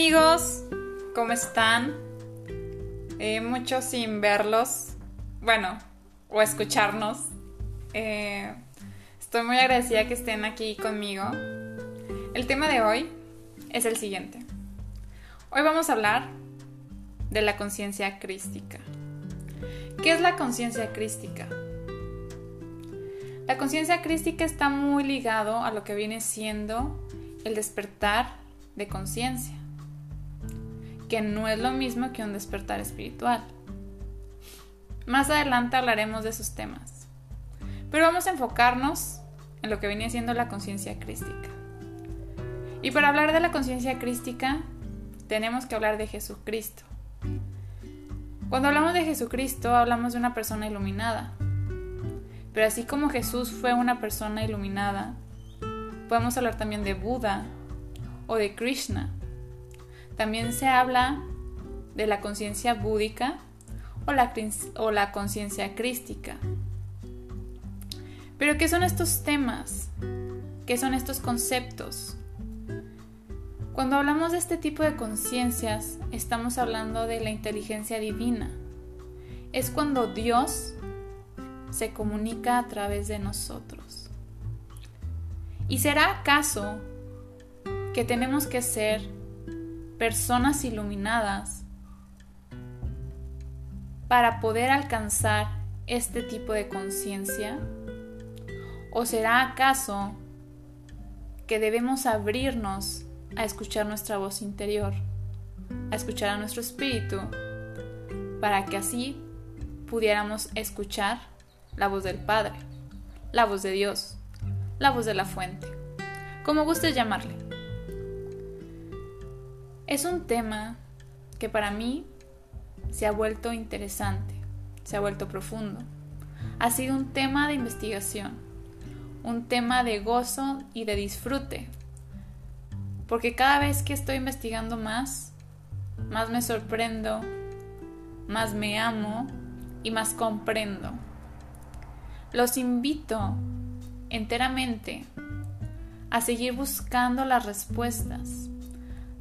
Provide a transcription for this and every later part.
amigos, ¿cómo están? Eh, mucho sin verlos, bueno, o escucharnos. Eh, estoy muy agradecida que estén aquí conmigo. El tema de hoy es el siguiente. Hoy vamos a hablar de la conciencia crística. ¿Qué es la conciencia crística? La conciencia crística está muy ligado a lo que viene siendo el despertar de conciencia que no es lo mismo que un despertar espiritual. Más adelante hablaremos de esos temas, pero vamos a enfocarnos en lo que viene siendo la conciencia crística. Y para hablar de la conciencia crística, tenemos que hablar de Jesucristo. Cuando hablamos de Jesucristo, hablamos de una persona iluminada. Pero así como Jesús fue una persona iluminada, podemos hablar también de Buda o de Krishna, también se habla de la conciencia búdica o la, o la conciencia crística. Pero ¿qué son estos temas? ¿Qué son estos conceptos? Cuando hablamos de este tipo de conciencias, estamos hablando de la inteligencia divina. Es cuando Dios se comunica a través de nosotros. ¿Y será acaso que tenemos que ser personas iluminadas para poder alcanzar este tipo de conciencia? ¿O será acaso que debemos abrirnos a escuchar nuestra voz interior, a escuchar a nuestro espíritu, para que así pudiéramos escuchar la voz del Padre, la voz de Dios, la voz de la fuente, como gustes llamarle? Es un tema que para mí se ha vuelto interesante, se ha vuelto profundo. Ha sido un tema de investigación, un tema de gozo y de disfrute. Porque cada vez que estoy investigando más, más me sorprendo, más me amo y más comprendo. Los invito enteramente a seguir buscando las respuestas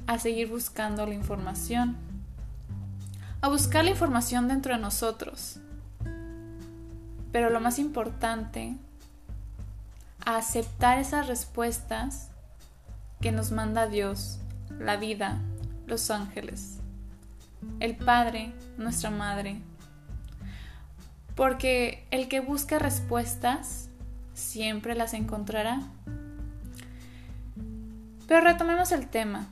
a seguir buscando la información, a buscar la información dentro de nosotros. Pero lo más importante, a aceptar esas respuestas que nos manda Dios, la vida, los ángeles, el Padre, nuestra Madre. Porque el que busca respuestas siempre las encontrará. Pero retomemos el tema.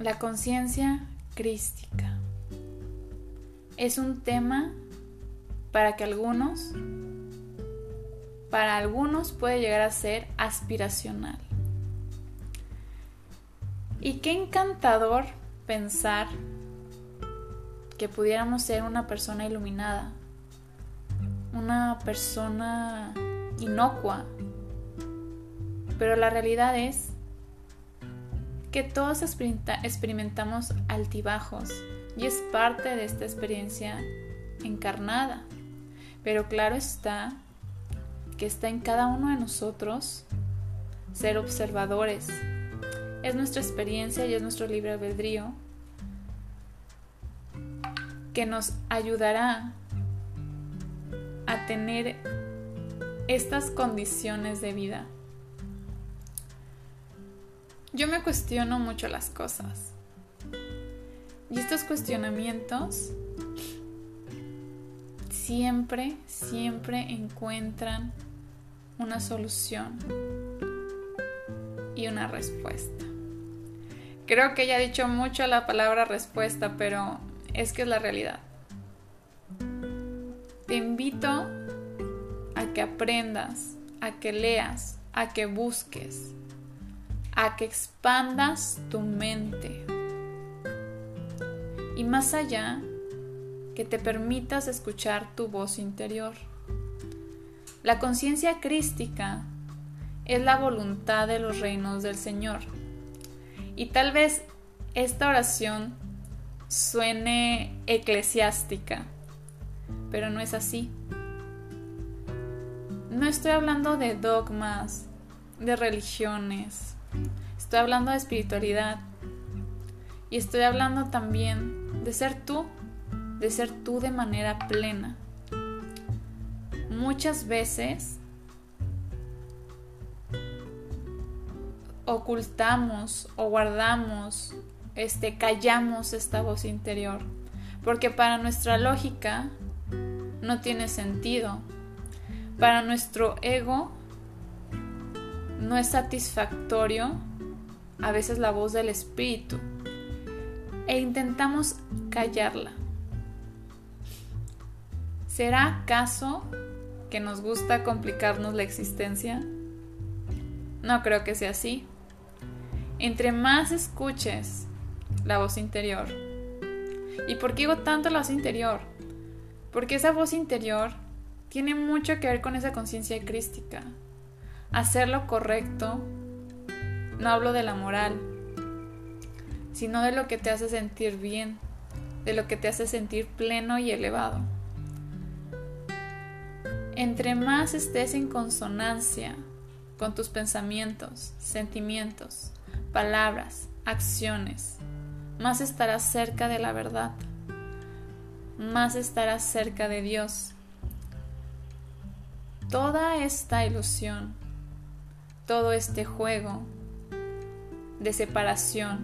La conciencia crística es un tema para que algunos, para algunos puede llegar a ser aspiracional. Y qué encantador pensar que pudiéramos ser una persona iluminada, una persona inocua. Pero la realidad es que todos experimentamos altibajos y es parte de esta experiencia encarnada. Pero claro está que está en cada uno de nosotros ser observadores. Es nuestra experiencia y es nuestro libre albedrío que nos ayudará a tener estas condiciones de vida. Yo me cuestiono mucho las cosas. Y estos cuestionamientos siempre, siempre encuentran una solución y una respuesta. Creo que ya he dicho mucho la palabra respuesta, pero es que es la realidad. Te invito a que aprendas, a que leas, a que busques, a que expandas tu mente. Y más allá, que te permitas escuchar tu voz interior. La conciencia crística es la voluntad de los reinos del Señor. Y tal vez esta oración suene eclesiástica, pero no es así. No estoy hablando de dogmas, de religiones, Estoy hablando de espiritualidad. Y estoy hablando también de ser tú, de ser tú de manera plena. Muchas veces ocultamos o guardamos, este, callamos esta voz interior, porque para nuestra lógica no tiene sentido. Para nuestro ego no es satisfactorio a veces la voz del espíritu e intentamos callarla. ¿Será acaso que nos gusta complicarnos la existencia? No creo que sea así. Entre más escuches la voz interior. ¿Y por qué digo tanto la voz interior? Porque esa voz interior tiene mucho que ver con esa conciencia crística. Hacer lo correcto, no hablo de la moral, sino de lo que te hace sentir bien, de lo que te hace sentir pleno y elevado. Entre más estés en consonancia con tus pensamientos, sentimientos, palabras, acciones, más estarás cerca de la verdad, más estarás cerca de Dios. Toda esta ilusión, todo este juego de separación,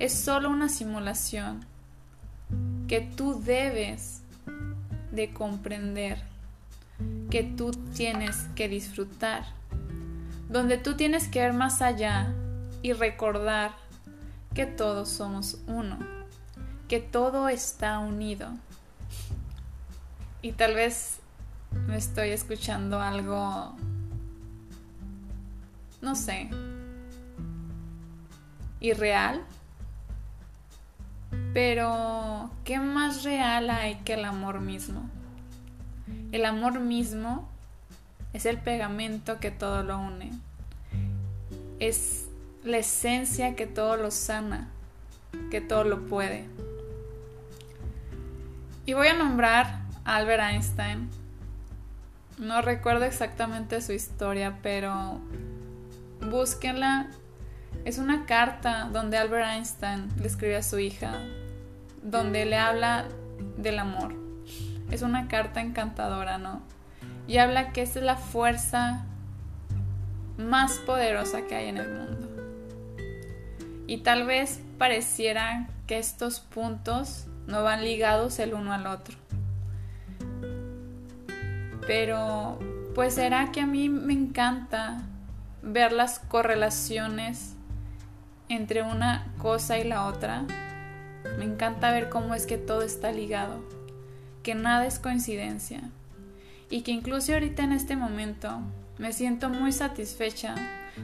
es solo una simulación que tú debes de comprender, que tú tienes que disfrutar, donde tú tienes que ver más allá y recordar que todos somos uno, que todo está unido. Y tal vez me estoy escuchando algo, no sé, irreal. Pero, ¿qué más real hay que el amor mismo? El amor mismo es el pegamento que todo lo une. Es la esencia que todo lo sana, que todo lo puede. Y voy a nombrar a Albert Einstein. No recuerdo exactamente su historia, pero búsquenla. Es una carta donde Albert Einstein le escribe a su hija, donde le habla del amor. Es una carta encantadora, ¿no? Y habla que esa es la fuerza más poderosa que hay en el mundo. Y tal vez pareciera que estos puntos no van ligados el uno al otro. Pero pues será que a mí me encanta ver las correlaciones entre una cosa y la otra. Me encanta ver cómo es que todo está ligado, que nada es coincidencia y que incluso ahorita en este momento me siento muy satisfecha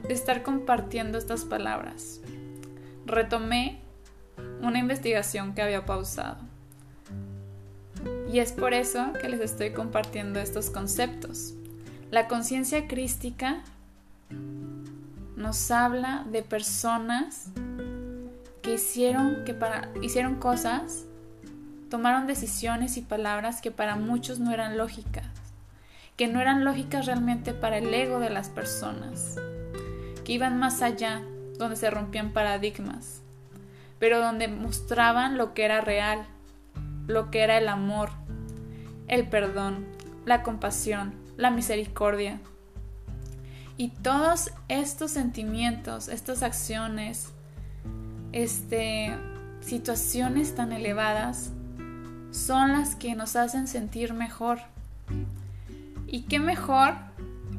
de estar compartiendo estas palabras retomé una investigación que había pausado. Y es por eso que les estoy compartiendo estos conceptos. La conciencia crística nos habla de personas que hicieron, que para, hicieron cosas, tomaron decisiones y palabras que para muchos no eran lógicas, que no eran lógicas realmente para el ego de las personas, que iban más allá donde se rompían paradigmas, pero donde mostraban lo que era real, lo que era el amor, el perdón, la compasión, la misericordia. Y todos estos sentimientos, estas acciones, este, situaciones tan elevadas, son las que nos hacen sentir mejor. ¿Y qué mejor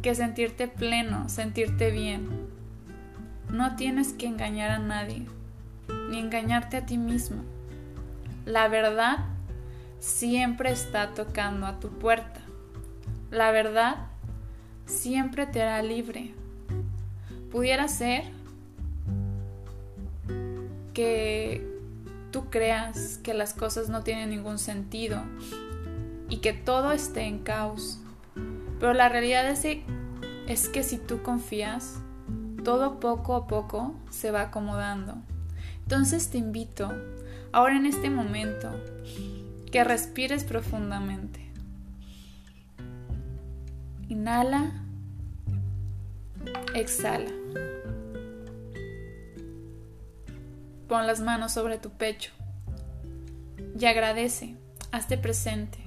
que sentirte pleno, sentirte bien? No tienes que engañar a nadie, ni engañarte a ti mismo. La verdad siempre está tocando a tu puerta. La verdad siempre te hará libre. Pudiera ser que tú creas que las cosas no tienen ningún sentido y que todo esté en caos. Pero la realidad es, es que si tú confías, todo poco a poco se va acomodando. Entonces te invito, ahora en este momento, que respires profundamente. Inhala, exhala. Pon las manos sobre tu pecho y agradece, hazte presente.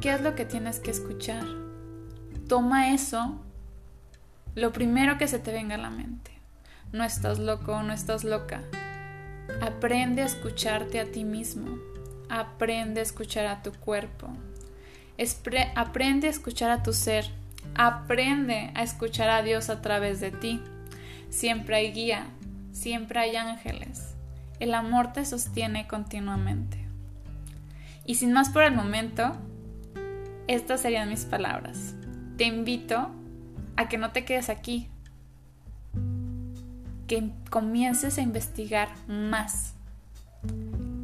¿Qué es lo que tienes que escuchar? Toma eso, lo primero que se te venga a la mente. No estás loco, no estás loca. Aprende a escucharte a ti mismo. Aprende a escuchar a tu cuerpo. Aprende a escuchar a tu ser. Aprende a escuchar a Dios a través de ti. Siempre hay guía, siempre hay ángeles. El amor te sostiene continuamente. Y sin más por el momento, estas serían mis palabras. Te invito a que no te quedes aquí, que comiences a investigar más.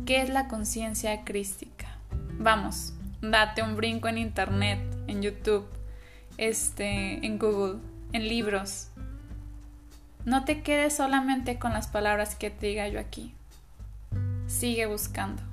¿Qué es la conciencia crística? Vamos, date un brinco en internet, en YouTube, este, en Google, en libros. No te quedes solamente con las palabras que te diga yo aquí. Sigue buscando.